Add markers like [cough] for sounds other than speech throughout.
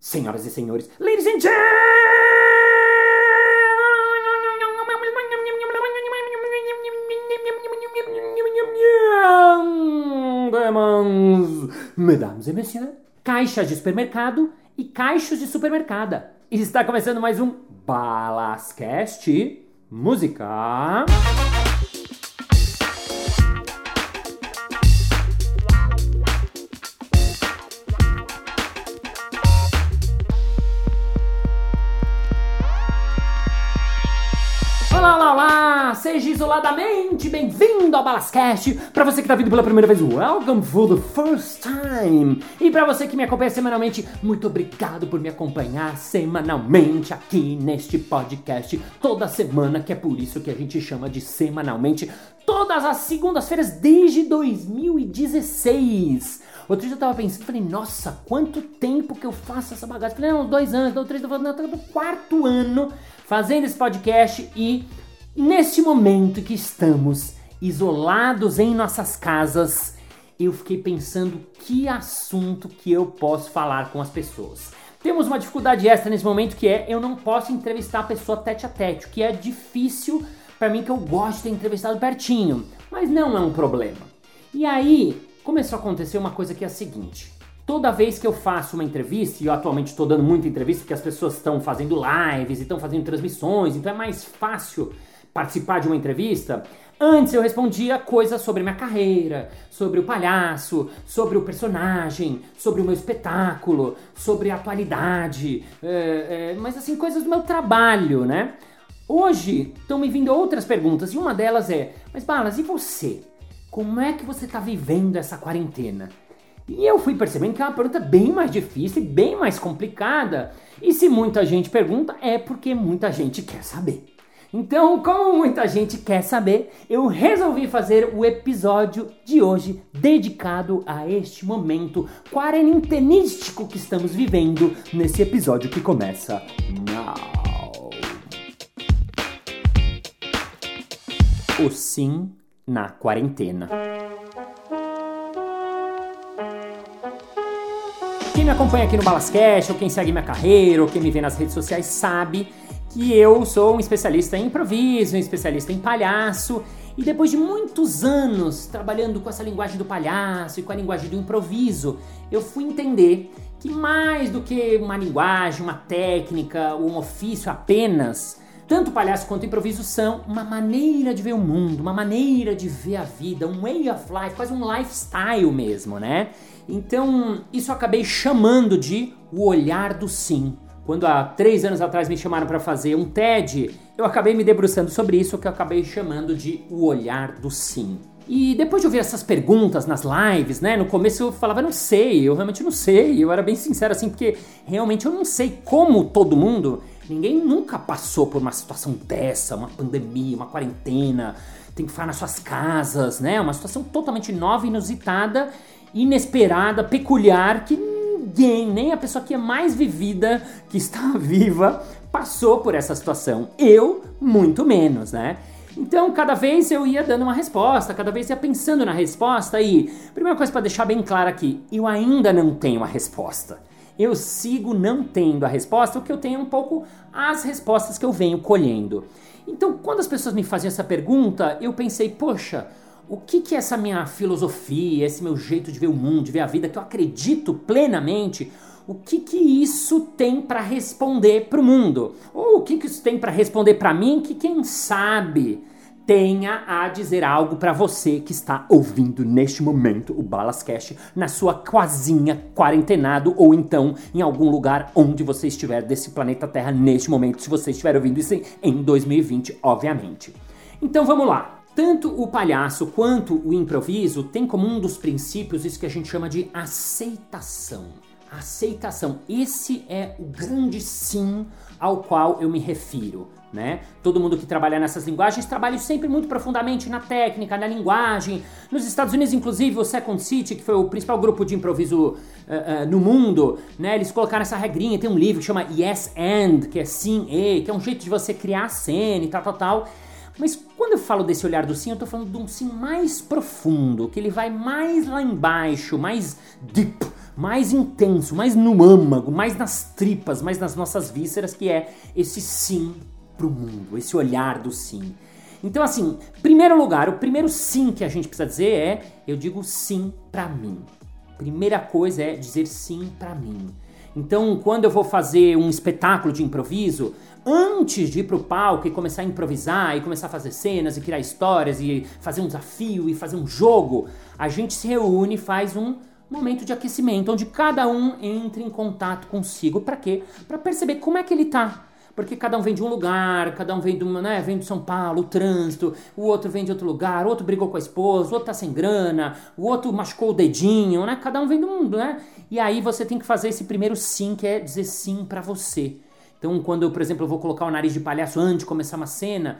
Senhoras e senhores, ladies and gentlemen, mesdames e messieurs, caixas de supermercado e caixas de supermercado. Está começando mais um Balascast Música. Isoladamente bem-vindo ao Balascast! Para você que está vindo pela primeira vez, welcome for the first time! E para você que me acompanha semanalmente, muito obrigado por me acompanhar semanalmente aqui neste podcast toda semana, que é por isso que a gente chama de semanalmente, todas as segundas-feiras desde 2016. Outro dia eu tava pensando, falei, nossa, quanto tempo que eu faço essa bagaça? Falei, não, dois anos, não, três, não, tô no quarto ano fazendo esse podcast e neste momento que estamos isolados em nossas casas, eu fiquei pensando que assunto que eu posso falar com as pessoas. Temos uma dificuldade extra nesse momento que é eu não posso entrevistar a pessoa tete a tete, que é difícil para mim que eu gosto de ter entrevistado pertinho, mas não é um problema. E aí começou a acontecer uma coisa que é a seguinte: Toda vez que eu faço uma entrevista, e eu atualmente estou dando muita entrevista porque as pessoas estão fazendo lives e estão fazendo transmissões, então é mais fácil participar de uma entrevista. Antes eu respondia coisas sobre minha carreira, sobre o palhaço, sobre o personagem, sobre o meu espetáculo, sobre a atualidade, é, é, mas assim, coisas do meu trabalho, né? Hoje estão me vindo outras perguntas e uma delas é: Mas Balas, e você? Como é que você está vivendo essa quarentena? E eu fui percebendo que é uma pergunta bem mais difícil e bem mais complicada. E se muita gente pergunta, é porque muita gente quer saber. Então, como muita gente quer saber, eu resolvi fazer o episódio de hoje dedicado a este momento quarentenístico que estamos vivendo nesse episódio que começa now. O sim na quarentena. Quem me acompanha aqui no Balascast, ou quem segue minha carreira, ou quem me vê nas redes sociais, sabe que eu sou um especialista em improviso, um especialista em palhaço, e depois de muitos anos trabalhando com essa linguagem do palhaço e com a linguagem do improviso, eu fui entender que mais do que uma linguagem, uma técnica, um ofício apenas, tanto palhaço quanto improviso são uma maneira de ver o mundo, uma maneira de ver a vida, um way of life, quase um lifestyle mesmo, né? Então, isso eu acabei chamando de o olhar do sim. Quando há três anos atrás me chamaram para fazer um TED, eu acabei me debruçando sobre isso, que eu acabei chamando de o olhar do sim. E depois de ouvir essas perguntas nas lives, né? No começo eu falava, não sei, eu realmente não sei. Eu era bem sincero assim, porque realmente eu não sei como todo mundo. Ninguém nunca passou por uma situação dessa, uma pandemia, uma quarentena, tem que ficar nas suas casas, né? Uma situação totalmente nova, inusitada inesperada, peculiar, que ninguém, nem a pessoa que é mais vivida, que está [laughs] viva, passou por essa situação. Eu, muito menos, né? Então, cada vez eu ia dando uma resposta, cada vez ia pensando na resposta e, primeira coisa para deixar bem claro aqui, eu ainda não tenho a resposta. Eu sigo não tendo a resposta, o que eu tenho é um pouco as respostas que eu venho colhendo. Então, quando as pessoas me faziam essa pergunta, eu pensei, poxa, o que que essa minha filosofia, esse meu jeito de ver o mundo, de ver a vida, que eu acredito plenamente, o que que isso tem para responder para o mundo? Ou o que que isso tem para responder para mim que quem sabe tenha a dizer algo para você que está ouvindo neste momento o Balascast na sua quasinha quarentenado ou então em algum lugar onde você estiver desse planeta Terra neste momento, se você estiver ouvindo isso em 2020, obviamente. Então vamos lá. Tanto o palhaço quanto o improviso têm como um dos princípios isso que a gente chama de aceitação. Aceitação. Esse é o grande sim ao qual eu me refiro. Né? Todo mundo que trabalha nessas linguagens trabalha sempre muito profundamente na técnica, na linguagem. Nos Estados Unidos, inclusive, o Second City, que foi o principal grupo de improviso uh, uh, no mundo, né? eles colocaram essa regrinha. Tem um livro que chama Yes and, que é sim e, que é um jeito de você criar a cena e tal, tal, tal. Mas quando eu falo desse olhar do sim, eu tô falando de um sim mais profundo, que ele vai mais lá embaixo, mais deep, mais intenso, mais no âmago, mais nas tripas, mais nas nossas vísceras, que é esse sim pro mundo, esse olhar do sim. Então, assim, primeiro lugar, o primeiro sim que a gente precisa dizer é: eu digo sim para mim. Primeira coisa é dizer sim para mim. Então, quando eu vou fazer um espetáculo de improviso, antes de ir pro palco e começar a improvisar e começar a fazer cenas e criar histórias e fazer um desafio e fazer um jogo, a gente se reúne e faz um momento de aquecimento onde cada um entra em contato consigo para quê? Para perceber como é que ele tá. Porque cada um vem de um lugar, cada um vem uma, né, vem de São Paulo, o trânsito, o outro vem de outro lugar, o outro brigou com a esposa, o outro tá sem grana, o outro machucou o dedinho, né? Cada um vem do mundo, né? E aí você tem que fazer esse primeiro sim, que é dizer sim para você. Então, quando eu, por exemplo, eu vou colocar o nariz de palhaço antes de começar uma cena,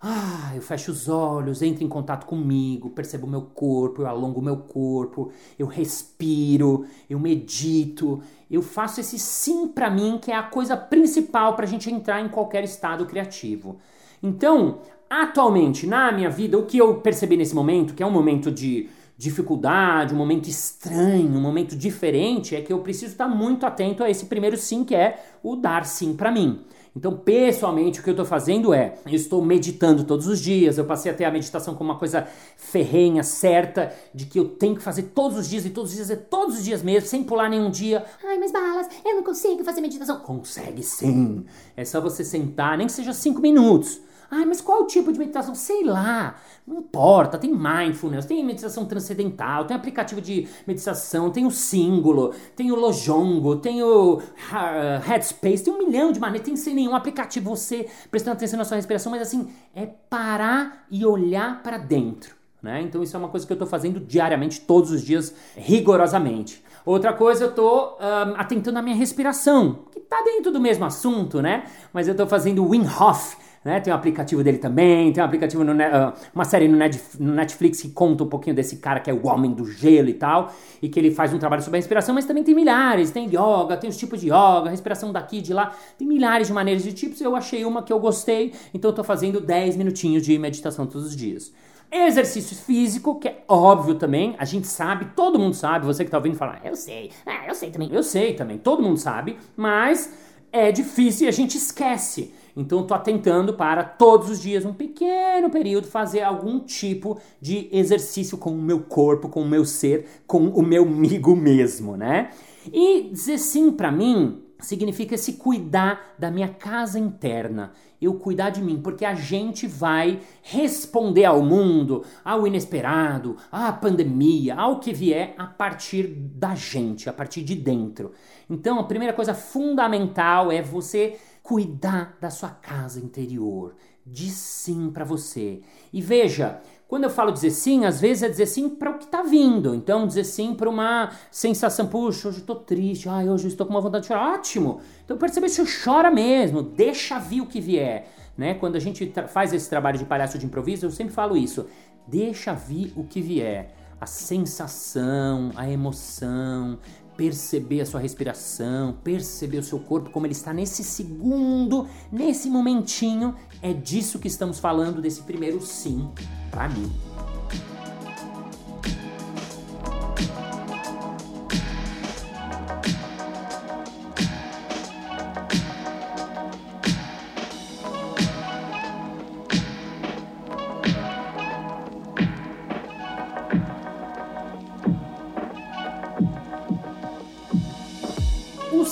ah, eu fecho os olhos, entro em contato comigo, percebo o meu corpo, eu alongo o meu corpo, eu respiro, eu medito, eu faço esse sim para mim, que é a coisa principal para a gente entrar em qualquer estado criativo. Então, atualmente, na minha vida, o que eu percebi nesse momento, que é um momento de dificuldade, um momento estranho, um momento diferente, é que eu preciso estar muito atento a esse primeiro sim, que é o dar sim para mim. Então, pessoalmente, o que eu estou fazendo é, eu estou meditando todos os dias, eu passei a ter a meditação como uma coisa ferrenha, certa, de que eu tenho que fazer todos os dias, e todos os dias é todos os dias mesmo, sem pular nenhum dia. Ai, mas balas, eu não consigo fazer meditação. Consegue sim. É só você sentar, nem que seja cinco minutos. Ah, mas qual o tipo de meditação? Sei lá. Não importa. Tem mindfulness, tem meditação transcendental, tem aplicativo de meditação, tem o símbolo, tem o Lojongo, tem o uh, Headspace, tem um milhão de maneiras. Tem sem nenhum aplicativo você prestando atenção na sua respiração, mas assim, é parar e olhar para dentro. Né? Então isso é uma coisa que eu estou fazendo diariamente, todos os dias, rigorosamente. Outra coisa, eu estou um, atentando à minha respiração, que está dentro do mesmo assunto, né? Mas eu estou fazendo Wim Hof, né? Tem um aplicativo dele também, tem um aplicativo, no, uh, uma série no, Netflix que conta um pouquinho desse cara que é o homem do gelo e tal, e que ele faz um trabalho sobre a respiração, mas também tem milhares, tem yoga, tem os tipos de yoga, respiração daqui, de lá, tem milhares de maneiras de tipos, eu achei uma que eu gostei, então eu tô fazendo 10 minutinhos de meditação todos os dias. Exercício físico, que é óbvio também, a gente sabe, todo mundo sabe, você que tá ouvindo falar, eu sei, ah, eu sei também, eu sei também, todo mundo sabe, mas é difícil e a gente esquece. Então estou atentando para todos os dias, um pequeno período, fazer algum tipo de exercício com o meu corpo, com o meu ser, com o meu amigo mesmo, né? E dizer sim para mim significa se cuidar da minha casa interna, eu cuidar de mim, porque a gente vai responder ao mundo, ao inesperado, à pandemia, ao que vier a partir da gente, a partir de dentro. Então, a primeira coisa fundamental é você cuidar da sua casa interior. Diz sim para você. E veja, quando eu falo dizer sim, às vezes é dizer sim para o que está vindo. Então, dizer sim para uma sensação, puxa, hoje estou triste, ai, hoje estou com uma vontade de chorar. Ótimo! Então, percebe se chora mesmo, deixa vir o que vier. Né? Quando a gente faz esse trabalho de palhaço de improviso, eu sempre falo isso. Deixa vir o que vier. A sensação, a emoção, perceber a sua respiração, perceber o seu corpo como ele está nesse segundo, nesse momentinho. É disso que estamos falando desse primeiro sim para mim.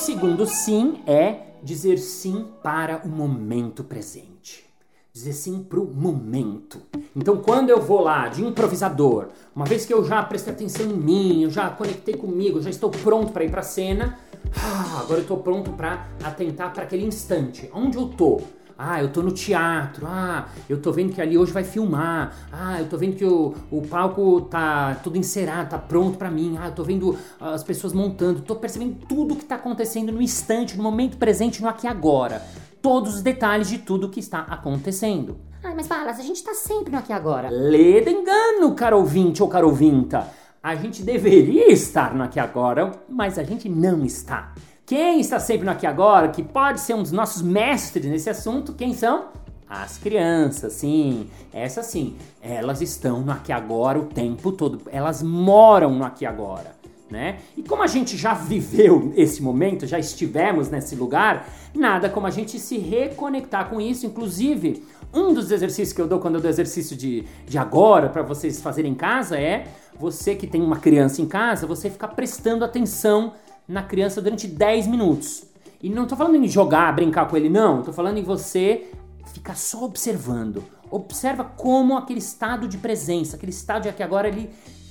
Segundo sim é dizer sim para o momento presente. Dizer sim para o momento. Então, quando eu vou lá de improvisador, uma vez que eu já prestei atenção em mim, eu já conectei comigo, já estou pronto para ir para a cena, [sighs] agora eu estou pronto para atentar para aquele instante. Onde eu estou? Ah, eu tô no teatro. Ah, eu tô vendo que ali hoje vai filmar. Ah, eu tô vendo que o, o palco tá tudo encerado, tá pronto para mim. Ah, eu tô vendo as pessoas montando. Tô percebendo tudo que tá acontecendo no instante, no momento presente, no aqui e agora. Todos os detalhes de tudo que está acontecendo. Ai, mas Balas, a gente tá sempre no aqui e agora. Lê de engano, caro ouvinte ou caro ouvinta. A gente deveria estar no aqui e agora, mas a gente não está. Quem está sempre no Aqui Agora, que pode ser um dos nossos mestres nesse assunto, quem são? As crianças, sim, essas sim, elas estão no aqui agora o tempo todo, elas moram no aqui agora. né? E como a gente já viveu esse momento, já estivemos nesse lugar, nada como a gente se reconectar com isso. Inclusive, um dos exercícios que eu dou quando eu dou exercício de, de agora para vocês fazerem em casa é você que tem uma criança em casa, você ficar prestando atenção na criança durante 10 minutos. E não tô falando em jogar, brincar com ele, não. Tô falando em você ficar só observando. Observa como aquele estado de presença, aquele estado de que agora ele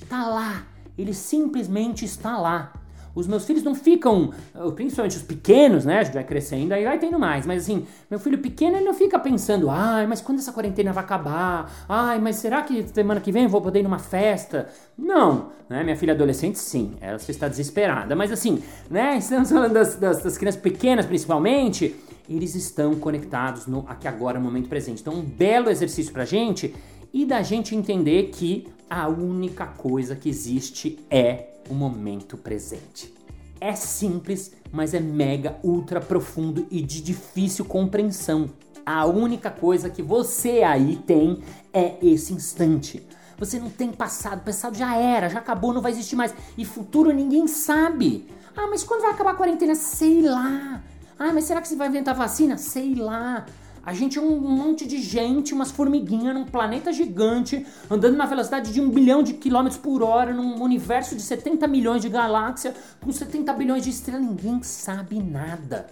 tá lá. Ele simplesmente está lá. Os meus filhos não ficam, uh, principalmente os pequenos, né? A gente vai crescendo, aí vai tendo mais. Mas assim, meu filho pequeno, ele não fica pensando, ai, mas quando essa quarentena vai acabar? Ai, mas será que semana que vem eu vou poder ir numa festa? Não, né? Minha filha adolescente, sim, ela está desesperada. Mas assim, né? [laughs] Estamos falando das, das, das crianças pequenas, principalmente. Eles estão conectados no aqui agora, no momento presente. Então, um belo exercício pra gente e da gente entender que a única coisa que existe é o momento presente. É simples, mas é mega, ultra profundo e de difícil compreensão. A única coisa que você aí tem é esse instante. Você não tem passado, passado já era, já acabou, não vai existir mais. E futuro ninguém sabe. Ah, mas quando vai acabar a quarentena? Sei lá. Ah, mas será que você vai inventar vacina? Sei lá. A gente é um monte de gente, umas formiguinhas num planeta gigante, andando na velocidade de um bilhão de quilômetros por hora, num universo de 70 milhões de galáxias, com 70 bilhões de estrelas. Ninguém sabe nada.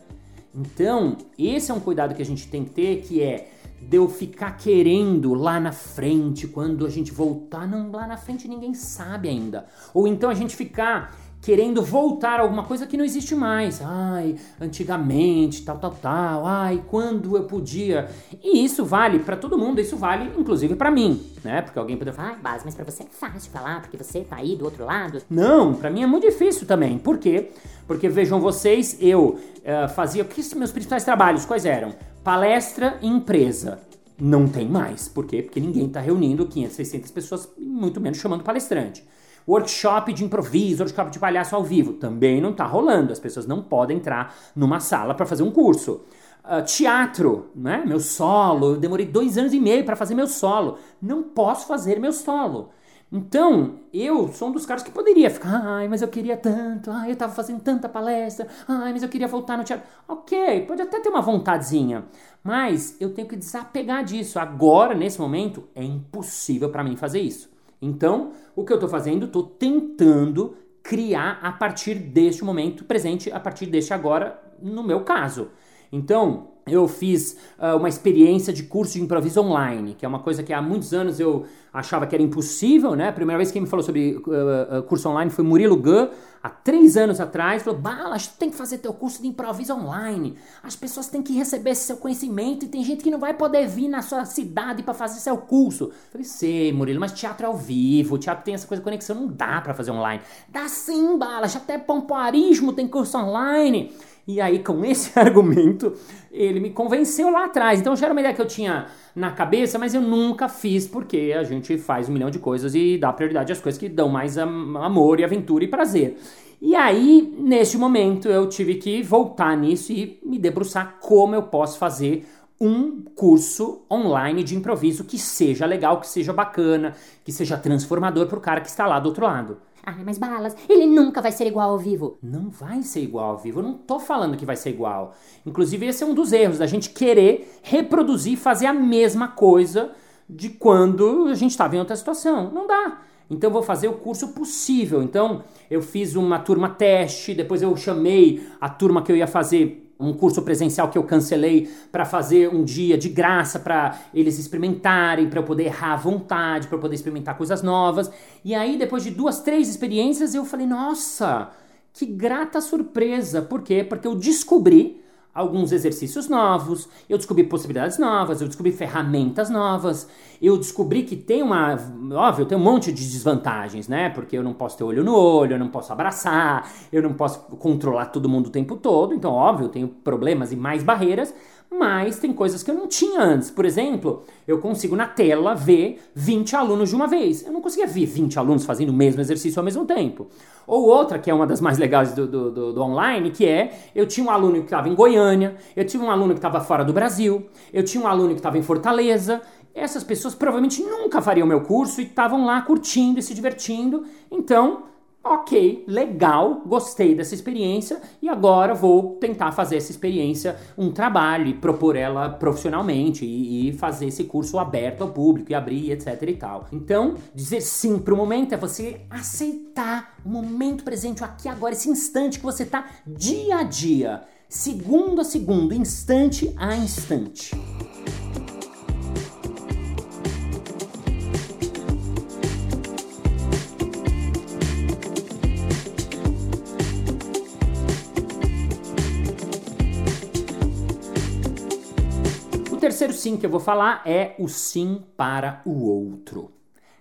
Então, esse é um cuidado que a gente tem que ter, que é de eu ficar querendo lá na frente, quando a gente voltar, não, lá na frente ninguém sabe ainda. Ou então a gente ficar querendo voltar a alguma coisa que não existe mais. Ai, antigamente, tal, tal, tal. Ai, quando eu podia. E isso vale para todo mundo, isso vale inclusive para mim, né? Porque alguém poderia falar, ah, mas para você é fácil falar, porque você tá aí do outro lado. Não, para mim é muito difícil também. Por quê? Porque vejam vocês, eu uh, fazia. Que meus principais trabalhos? Quais eram? Palestra e empresa. Não tem mais. Por quê? Porque ninguém está reunindo 500, 600 pessoas, muito menos chamando palestrante. Workshop de improviso, workshop de palhaço ao vivo, também não está rolando. As pessoas não podem entrar numa sala para fazer um curso. Uh, teatro, né? Meu solo, eu demorei dois anos e meio para fazer meu solo. Não posso fazer meu solo. Então, eu sou um dos caras que poderia ficar, ai, mas eu queria tanto, ai, eu tava fazendo tanta palestra, ai, mas eu queria voltar no teatro. Ok, pode até ter uma vontadezinha, mas eu tenho que desapegar disso. Agora, nesse momento, é impossível para mim fazer isso. Então, o que eu estou fazendo? Estou tentando criar a partir deste momento presente, a partir deste agora, no meu caso. Então, eu fiz uh, uma experiência de curso de improviso online, que é uma coisa que há muitos anos eu achava que era impossível, né? A primeira vez que me falou sobre uh, curso online foi Murilo Gun, há três anos atrás, falou, Balas, tu tem que fazer teu curso de improviso online. As pessoas têm que receber esse seu conhecimento e tem gente que não vai poder vir na sua cidade para fazer seu curso. Eu falei, sei, Murilo, mas teatro é ao vivo, teatro tem essa coisa de conexão, não dá para fazer online. Dá sim, Balas, até pompoarismo tem curso online. E aí, com esse [laughs] argumento, ele me convenceu lá atrás. Então, já era uma ideia que eu tinha na cabeça, mas eu nunca fiz, porque a gente faz um milhão de coisas e dá prioridade às coisas que dão mais amor e aventura e prazer. E aí, neste momento, eu tive que voltar nisso e me debruçar como eu posso fazer um curso online de improviso que seja legal, que seja bacana, que seja transformador para o cara que está lá do outro lado. Ah, mas balas, ele nunca vai ser igual ao vivo. Não vai ser igual ao vivo. Eu não tô falando que vai ser igual. Inclusive, esse é um dos erros da gente querer reproduzir, fazer a mesma coisa de quando a gente estava em outra situação. Não dá. Então, eu vou fazer o curso possível. Então, eu fiz uma turma teste, depois eu chamei a turma que eu ia fazer um curso presencial que eu cancelei para fazer um dia de graça para eles experimentarem, para eu poder errar à vontade, para eu poder experimentar coisas novas. E aí, depois de duas, três experiências, eu falei: nossa, que grata surpresa! Por quê? Porque eu descobri alguns exercícios novos, eu descobri possibilidades novas, eu descobri ferramentas novas, eu descobri que tem uma. Óbvio, tem um monte de desvantagens, né? Porque eu não posso ter olho no olho, eu não posso abraçar, eu não posso controlar todo mundo o tempo todo, então, óbvio, eu tenho problemas e mais barreiras, mas tem coisas que eu não tinha antes. Por exemplo, eu consigo na tela ver 20 alunos de uma vez. Eu não conseguia ver 20 alunos fazendo o mesmo exercício ao mesmo tempo. Ou outra, que é uma das mais legais do, do, do, do online, que é, eu tinha um aluno que estava em Goiânia, eu tinha um aluno que estava fora do Brasil, eu tinha um aluno que estava em Fortaleza, essas pessoas provavelmente nunca fariam meu curso e estavam lá curtindo e se divertindo. Então, ok, legal, gostei dessa experiência e agora vou tentar fazer essa experiência um trabalho e propor ela profissionalmente e, e fazer esse curso aberto ao público e abrir, etc e tal. Então, dizer sim para o momento é você aceitar o momento presente, o aqui agora, esse instante que você está dia a dia, segundo a segundo, instante a instante. Terceiro sim que eu vou falar é o sim para o outro.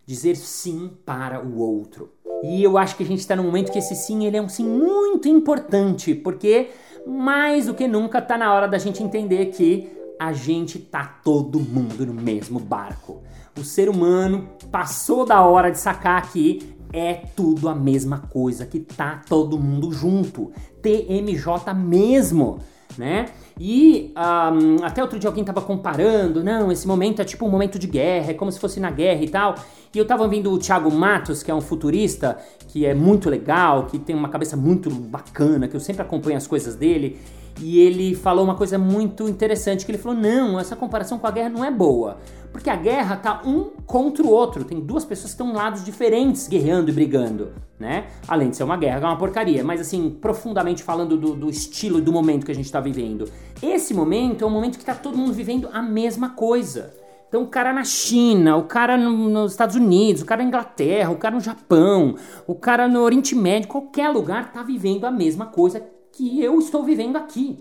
Dizer sim para o outro. E eu acho que a gente está num momento que esse sim ele é um sim muito importante, porque mais do que nunca está na hora da gente entender que a gente tá todo mundo no mesmo barco. O ser humano passou da hora de sacar que é tudo a mesma coisa, que tá todo mundo junto. TMJ mesmo né? E um, até outro dia alguém tava comparando, não, esse momento é tipo um momento de guerra, é como se fosse na guerra e tal. E eu tava ouvindo o Thiago Matos, que é um futurista, que é muito legal, que tem uma cabeça muito bacana, que eu sempre acompanho as coisas dele. E ele falou uma coisa muito interessante, que ele falou, não, essa comparação com a guerra não é boa. Porque a guerra tá um contra o outro. Tem duas pessoas que estão em lados diferentes guerreando e brigando, né? Além de ser uma guerra, é uma porcaria. Mas assim, profundamente falando do, do estilo e do momento que a gente tá vivendo. Esse momento é um momento que tá todo mundo vivendo a mesma coisa. Então, o cara na China, o cara no, nos Estados Unidos, o cara na Inglaterra, o cara no Japão, o cara no Oriente Médio, qualquer lugar tá vivendo a mesma coisa que eu estou vivendo aqui.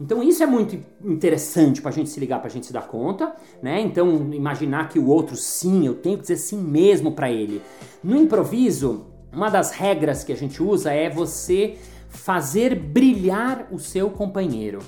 Então isso é muito interessante para a gente se ligar, para a gente se dar conta, né? Então imaginar que o outro sim, eu tenho que dizer sim mesmo para ele. No improviso, uma das regras que a gente usa é você fazer brilhar o seu companheiro.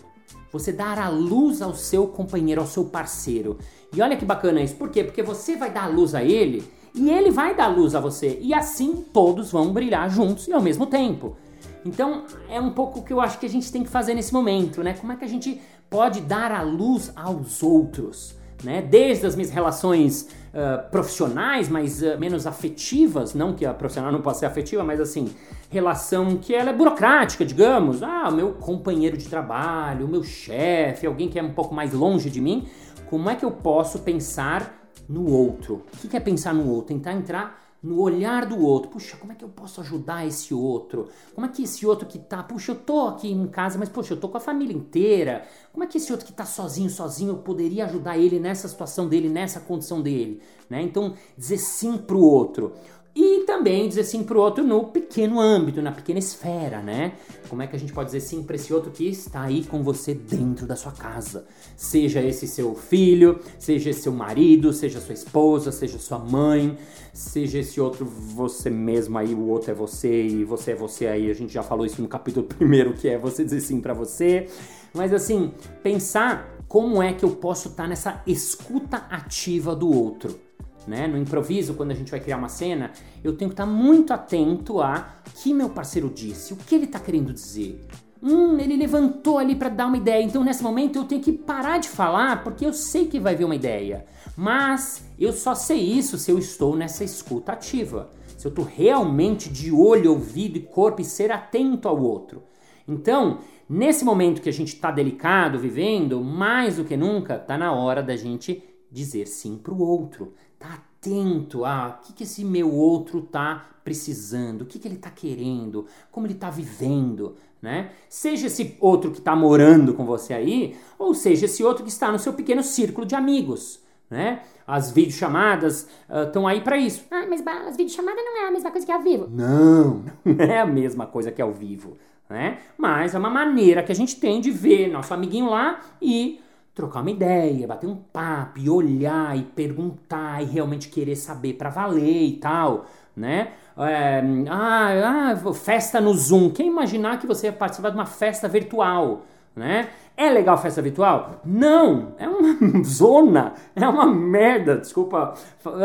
Você dar a luz ao seu companheiro, ao seu parceiro. E olha que bacana isso. Por quê? Porque você vai dar a luz a ele e ele vai dar a luz a você. E assim todos vão brilhar juntos e ao mesmo tempo. Então é um pouco o que eu acho que a gente tem que fazer nesse momento, né? Como é que a gente pode dar a luz aos outros? Né? Desde as minhas relações uh, profissionais, mas uh, menos afetivas, não que a profissional não possa ser afetiva, mas assim, relação que ela é burocrática, digamos. Ah, o meu companheiro de trabalho, o meu chefe, alguém que é um pouco mais longe de mim. Como é que eu posso pensar no outro? O que é pensar no outro? Tentar entrar no olhar do outro. Puxa, como é que eu posso ajudar esse outro? Como é que esse outro que tá, puxa, eu tô aqui em casa, mas puxa, eu tô com a família inteira. Como é que esse outro que tá sozinho, sozinho, eu poderia ajudar ele nessa situação dele, nessa condição dele, né? Então, dizer sim pro outro. E também dizer sim pro outro no pequeno âmbito, na pequena esfera, né? Como é que a gente pode dizer sim para esse outro que está aí com você dentro da sua casa? Seja esse seu filho, seja esse seu marido, seja sua esposa, seja sua mãe, seja esse outro você mesmo aí, o outro é você e você é você aí. A gente já falou isso no capítulo [laughs] primeiro, que é você dizer sim para você. Mas assim, pensar como é que eu posso estar tá nessa escuta ativa do outro né? No improviso, quando a gente vai criar uma cena, eu tenho que estar muito atento a que meu parceiro disse, o que ele está querendo dizer. Hum, ele levantou ali para dar uma ideia, então nesse momento eu tenho que parar de falar porque eu sei que vai vir uma ideia. Mas eu só sei isso se eu estou nessa escuta ativa. Se eu estou realmente de olho, ouvido e corpo e ser atento ao outro. Então, nesse momento que a gente está delicado, vivendo, mais do que nunca, está na hora da gente dizer sim para o outro. Tá atento a o que, que esse meu outro tá precisando, o que, que ele tá querendo, como ele tá vivendo, né? Seja esse outro que tá morando com você aí, ou seja esse outro que está no seu pequeno círculo de amigos, né? As videochamadas estão uh, aí para isso. Ah, mas as videochamadas não é a mesma coisa que ao vivo. Não, [laughs] não é a mesma coisa que ao vivo, né? Mas é uma maneira que a gente tem de ver nosso amiguinho lá e trocar uma ideia, bater um papo, e olhar e perguntar e realmente querer saber para valer e tal, né? É, ah, ah, festa no Zoom. Quem imaginar que você ia participar de uma festa virtual, né? É legal festa virtual? Não, é uma [laughs] zona, é uma merda, desculpa,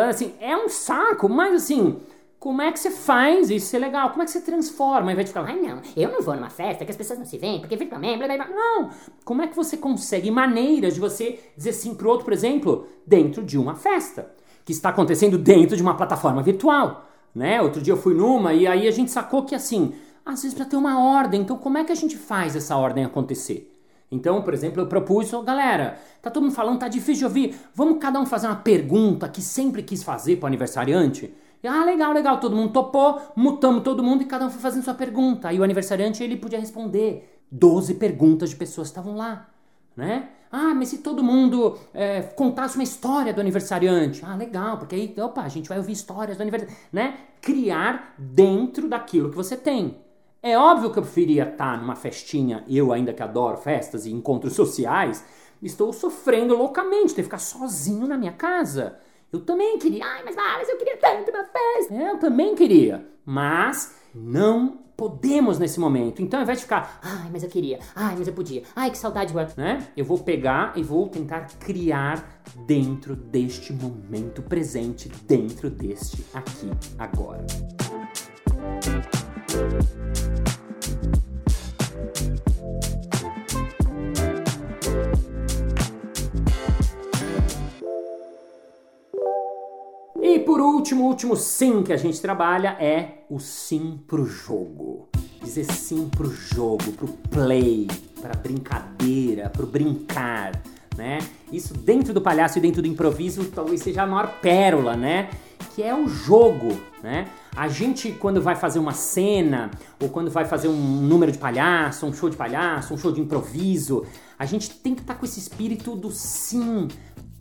assim, é um saco, mas assim, como é que você faz isso ser legal? Como é que você transforma? Ao invés de ficar, ai não, eu não vou numa festa que as pessoas não se veem, porque virtualmente, blá blá blá. Não! Como é que você consegue maneiras de você dizer sim pro outro, por exemplo, dentro de uma festa? Que está acontecendo dentro de uma plataforma virtual. né? Outro dia eu fui numa e aí a gente sacou que assim, às vezes para ter uma ordem, então como é que a gente faz essa ordem acontecer? Então, por exemplo, eu propus, oh, galera, tá todo mundo falando, tá difícil de ouvir, vamos cada um fazer uma pergunta que sempre quis fazer pro aniversariante? E, ah, legal, legal, todo mundo topou, mutamos todo mundo e cada um foi fazendo sua pergunta. Aí o aniversariante, ele podia responder 12 perguntas de pessoas estavam lá, né? Ah, mas se todo mundo é, contasse uma história do aniversariante. Ah, legal, porque aí, opa, a gente vai ouvir histórias do aniversariante, né? Criar dentro daquilo que você tem. É óbvio que eu preferia estar numa festinha, eu ainda que adoro festas e encontros sociais, estou sofrendo loucamente ter que ficar sozinho na minha casa. Eu também queria, ai, mas, mas eu queria tanto uma festa. É, eu também queria, mas não podemos nesse momento. Então, ao invés de ficar, ai, mas eu queria, ai, mas eu podia, ai, que saudade, né? Eu vou pegar e vou tentar criar dentro deste momento presente, dentro deste aqui, agora. Por último, o último sim que a gente trabalha é o sim pro jogo. Dizer sim pro jogo, pro play, pra brincadeira, pro brincar, né? Isso dentro do palhaço e dentro do improviso talvez seja a maior pérola, né? Que é o jogo, né? A gente, quando vai fazer uma cena, ou quando vai fazer um número de palhaço, um show de palhaço, um show de improviso, a gente tem que estar tá com esse espírito do sim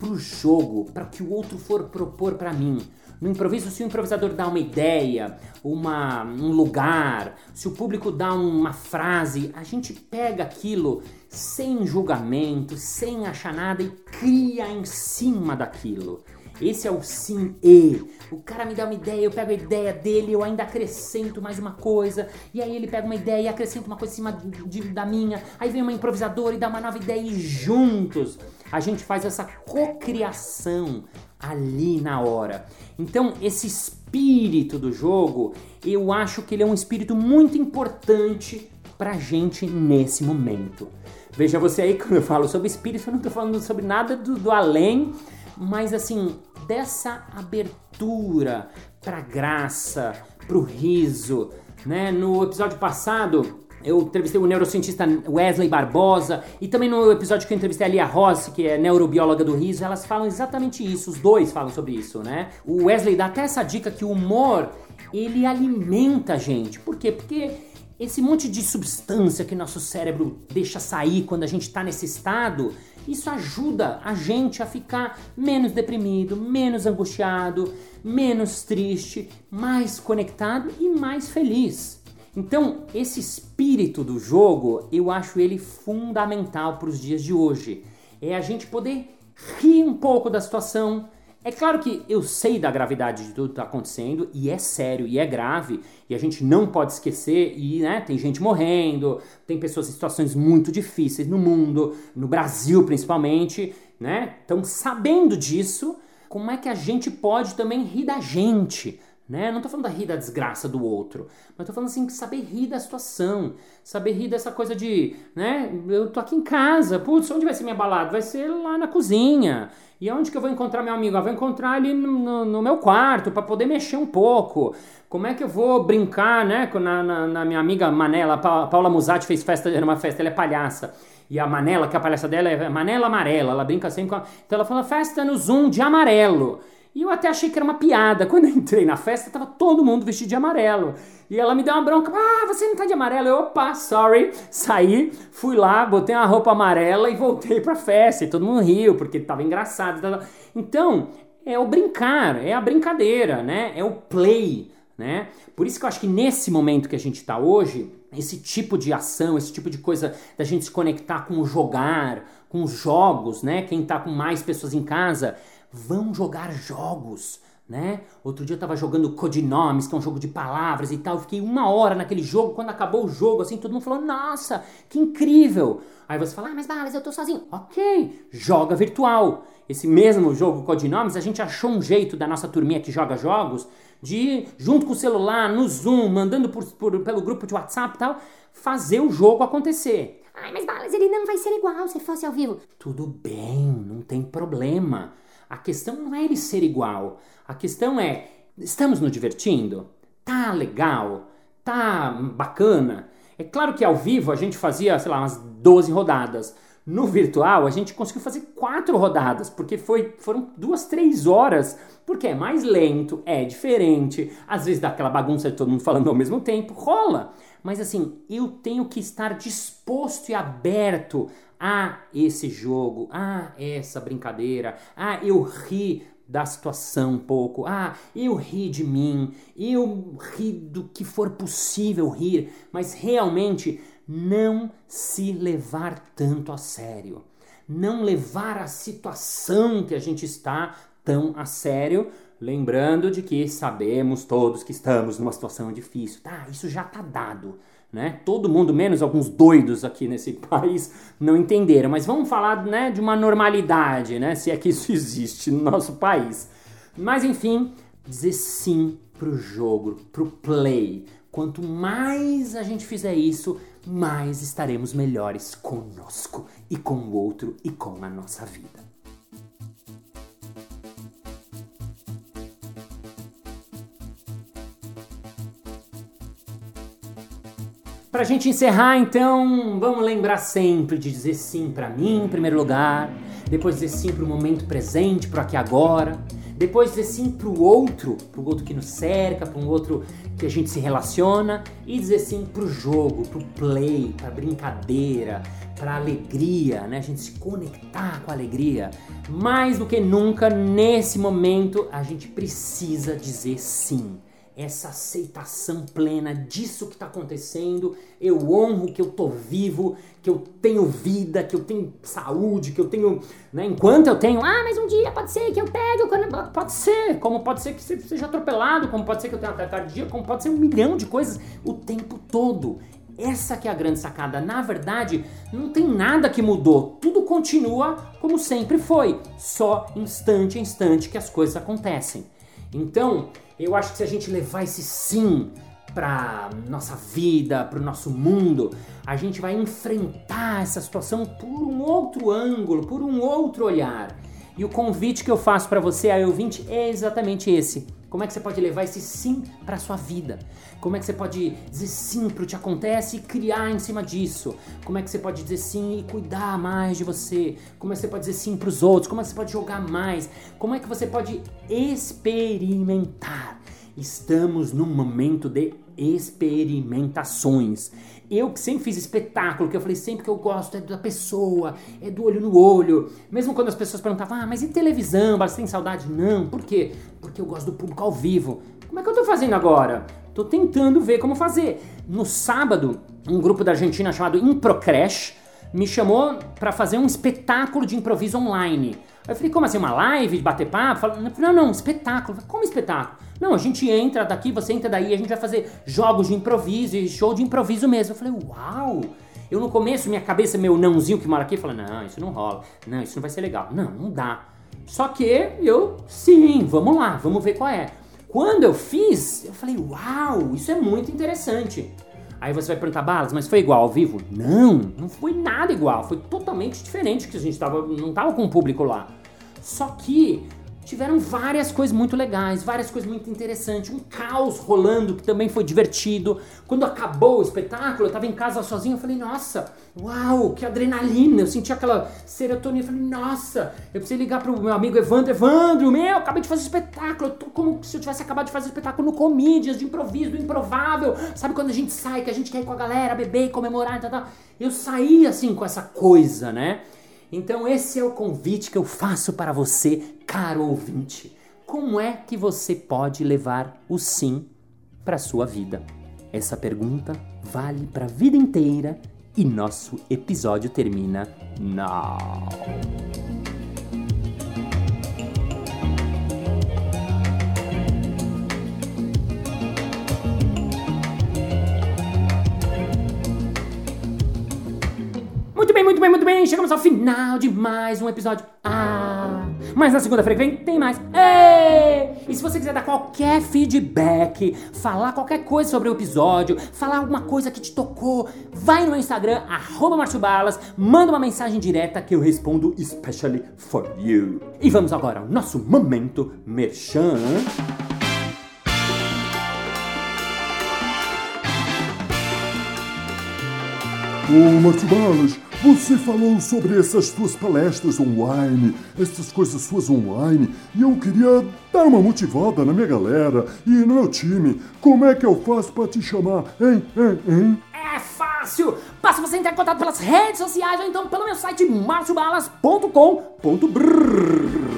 pro jogo, para que o outro for propor para mim. No improviso, se o improvisador dá uma ideia, uma, um lugar, se o público dá uma frase, a gente pega aquilo sem julgamento, sem achar nada e cria em cima daquilo. Esse é o sim e. O cara me dá uma ideia, eu pego a ideia dele, eu ainda acrescento mais uma coisa, e aí ele pega uma ideia e acrescenta uma coisa em cima de, de, da minha, aí vem uma improvisadora e dá uma nova ideia e juntos a gente faz essa cocriação ali na hora. Então, esse espírito do jogo, eu acho que ele é um espírito muito importante pra gente nesse momento. Veja você aí, [laughs] quando eu falo sobre espírito, eu não tô falando sobre nada do, do além, mas assim, dessa abertura pra graça, pro riso, né? No episódio passado, eu entrevistei o neurocientista Wesley Barbosa e também no episódio que eu entrevistei a Lia Rossi, que é neurobióloga do riso, elas falam exatamente isso, os dois falam sobre isso, né? O Wesley dá até essa dica que o humor, ele alimenta a gente. Por quê? Porque esse monte de substância que nosso cérebro deixa sair quando a gente está nesse estado, isso ajuda a gente a ficar menos deprimido, menos angustiado, menos triste, mais conectado e mais feliz. Então, esse espírito do jogo, eu acho ele fundamental para os dias de hoje. É a gente poder rir um pouco da situação. É claro que eu sei da gravidade de tudo que está acontecendo, e é sério, e é grave, e a gente não pode esquecer, e né, tem gente morrendo, tem pessoas em situações muito difíceis no mundo, no Brasil principalmente, né? Então, sabendo disso, como é que a gente pode também rir da gente? Né? Não tô falando da rir da desgraça do outro, mas tô falando assim, saber rir da situação, saber rir dessa coisa de, né? Eu tô aqui em casa, putz, onde vai ser minha balada? Vai ser lá na cozinha. E onde que eu vou encontrar meu amigo? Eu vou encontrar ali no, no meu quarto para poder mexer um pouco. Como é que eu vou brincar, né? Na, na, na minha amiga Manela, a Paula Musatti fez festa, era uma festa, ela é palhaça. E a Manela, que é a palhaça dela é Manela Amarela, ela brinca sempre com. A... Então ela fala festa no Zoom de amarelo. E eu até achei que era uma piada. [laughs] Quando eu entrei na festa, tava todo mundo vestido de amarelo. E ela me deu uma bronca. Ah, você não tá de amarelo? Eu, opa, sorry. Saí, fui lá, botei uma roupa amarela e voltei pra festa. E todo mundo riu, porque tava engraçado. Então, é o brincar, é a brincadeira, né? É o play, né? Por isso que eu acho que nesse momento que a gente tá hoje, esse tipo de ação, esse tipo de coisa da gente se conectar com o jogar, com os jogos, né? Quem tá com mais pessoas em casa vão jogar jogos, né? Outro dia eu tava jogando Codinomes, que é um jogo de palavras e tal. Eu fiquei uma hora naquele jogo. Quando acabou o jogo, assim, todo mundo falou: Nossa, que incrível! Aí você fala: Ah, mas Balas, eu tô sozinho. Ok, joga virtual. Esse mesmo jogo Codinomes, a gente achou um jeito da nossa turminha que joga jogos de, junto com o celular, no Zoom, mandando por, por, pelo grupo de WhatsApp e tal, fazer o jogo acontecer. Ai, mas Balas, ele não vai ser igual se fosse ao vivo. Tudo bem, não tem problema. A questão não é ele ser igual. A questão é Estamos nos divertindo? Tá legal? Tá bacana? É claro que ao vivo a gente fazia, sei lá, umas 12 rodadas. No virtual, a gente conseguiu fazer quatro rodadas, porque foi, foram duas, três horas, porque é mais lento, é diferente, às vezes dá aquela bagunça de todo mundo falando ao mesmo tempo, rola. Mas assim, eu tenho que estar disposto e aberto a esse jogo, a essa brincadeira, a eu ri da situação um pouco, ah, eu ri de mim, eu ri do que for possível rir, mas realmente não se levar tanto a sério. Não levar a situação que a gente está tão a sério, lembrando de que sabemos todos que estamos numa situação difícil. Tá, isso já tá dado. Né? Todo mundo, menos alguns doidos aqui nesse [laughs] país, não entenderam. Mas vamos falar né, de uma normalidade, né? se é que isso [laughs] existe no nosso país. Mas enfim, dizer sim pro jogo, pro play. Quanto mais a gente fizer isso, mais estaremos melhores conosco e com o outro e com a nossa vida. Para a gente encerrar, então, vamos lembrar sempre de dizer sim para mim em primeiro lugar, depois dizer sim para o momento presente, para aqui agora, depois dizer sim para o outro, para o outro que nos cerca, para um outro que a gente se relaciona e dizer sim para o jogo, para o play, para brincadeira, para alegria, né? A gente se conectar com a alegria. Mais do que nunca, nesse momento, a gente precisa dizer sim essa aceitação plena disso que está acontecendo. Eu honro que eu tô vivo, que eu tenho vida, que eu tenho saúde, que eu tenho. Né, enquanto eu tenho. Ah, mas um dia pode ser que eu pegue. Pode ser. Como pode ser que você seja atropelado, como pode ser que eu tenha um ataque cardíaco, como pode ser um milhão de coisas o tempo todo. Essa que é a grande sacada. Na verdade, não tem nada que mudou. Tudo continua como sempre foi. Só instante a instante que as coisas acontecem. Então, eu acho que se a gente levar esse sim para nossa vida, para o nosso mundo, a gente vai enfrentar essa situação por um outro ângulo, por um outro olhar. E o convite que eu faço para você, a ouvinte, é exatamente esse. Como é que você pode levar esse sim para sua vida? Como é que você pode dizer sim para o que acontece e criar em cima disso? Como é que você pode dizer sim e cuidar mais de você? Como é que você pode dizer sim para os outros? Como é que você pode jogar mais? Como é que você pode experimentar? Estamos num momento de experimentações. Eu que sempre fiz espetáculo, que eu falei sempre que eu gosto é da pessoa, é do olho no olho. Mesmo quando as pessoas perguntavam, ah, mas e televisão? Você tem saudade? Não. Por quê? Porque eu gosto do público ao vivo. Como é que eu tô fazendo agora? Tô tentando ver como fazer. No sábado, um grupo da Argentina chamado Improcrash me chamou para fazer um espetáculo de improviso online. Eu falei, como assim, uma live bater papo? Falei, não, não, espetáculo. Como espetáculo? Não, a gente entra daqui, você entra daí, a gente vai fazer jogos de improviso e show de improviso mesmo. Eu falei, uau! Eu no começo, minha cabeça, meu nãozinho que mora aqui, falei, não, isso não rola. Não, isso não vai ser legal. Não, não dá. Só que eu, sim, vamos lá, vamos ver qual é. Quando eu fiz, eu falei, uau, isso é muito interessante. Aí você vai perguntar, Balas, mas foi igual ao vivo? Não, não foi nada igual. Foi totalmente diferente que a gente tava, não tava com o público lá. Só que tiveram várias coisas muito legais, várias coisas muito interessantes, um caos rolando que também foi divertido. Quando acabou o espetáculo, eu tava em casa sozinho, eu falei, nossa, uau, que adrenalina, eu senti aquela serotonina, eu falei, nossa, eu precisei ligar pro meu amigo Evandro, Evandro, meu, acabei de fazer espetáculo, eu tô como se eu tivesse acabado de fazer espetáculo no Comedians, de improviso, do improvável, sabe quando a gente sai, que a gente quer ir com a galera, beber, comemorar e tal, tal. Eu saí assim com essa coisa, né? Então, esse é o convite que eu faço para você, caro ouvinte. Como é que você pode levar o sim para a sua vida? Essa pergunta vale para a vida inteira e nosso episódio termina now. bem, muito bem, chegamos ao final de mais um episódio. Ah, mas na segunda-feira que vem tem mais. Ei! E se você quiser dar qualquer feedback, falar qualquer coisa sobre o episódio, falar alguma coisa que te tocou, vai no meu Instagram, arroba Balas, manda uma mensagem direta que eu respondo especially for you. E vamos agora ao nosso momento merchan. O Márcio Balas você falou sobre essas suas palestras online, essas coisas suas online, e eu queria dar uma motivada na minha galera e no meu time. Como é que eu faço pra te chamar, hein, hein, hein? É fácil! Basta você entrar em contato pelas redes sociais ou então pelo meu site marciobalas.com.br.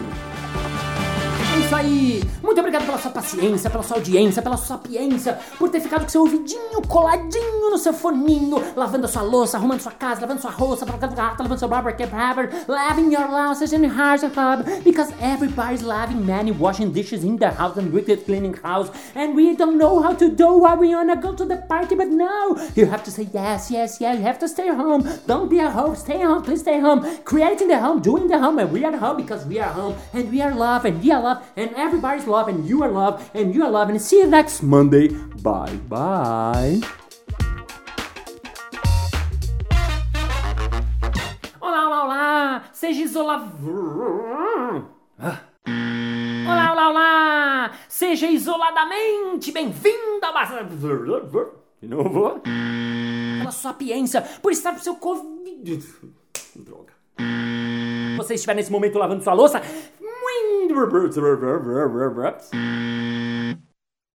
Isso aí! Muito obrigado pela sua paciência, pela sua audiência, pela sua sapiência, por ter ficado com seu ouvidinho coladinho no seu foninho, lavando a sua louça, arrumando sua casa, lavando sua roupa, lavando seu barber, barber, laving your house in house club, because everybody's loving man washing dishes in the house and wicked cleaning house, and we don't know how to do why we wanna go to the party, but no, you have to say yes, yes, yes, you have to stay home, don't be a home, stay home, please stay home, creating the home, doing the home, and we are home because we are home, and we are love, and we are love, and everybody's love, and you are love, and you are love, and see you next Monday. Bye bye. Olá, olá, olá! Seja isolado. Olá, olá, olá! Seja isoladamente bem-vindo a base. De novo. Pela sapiência, por estar pro seu Covid. Droga. Você estiver nesse momento lavando sua louça, muito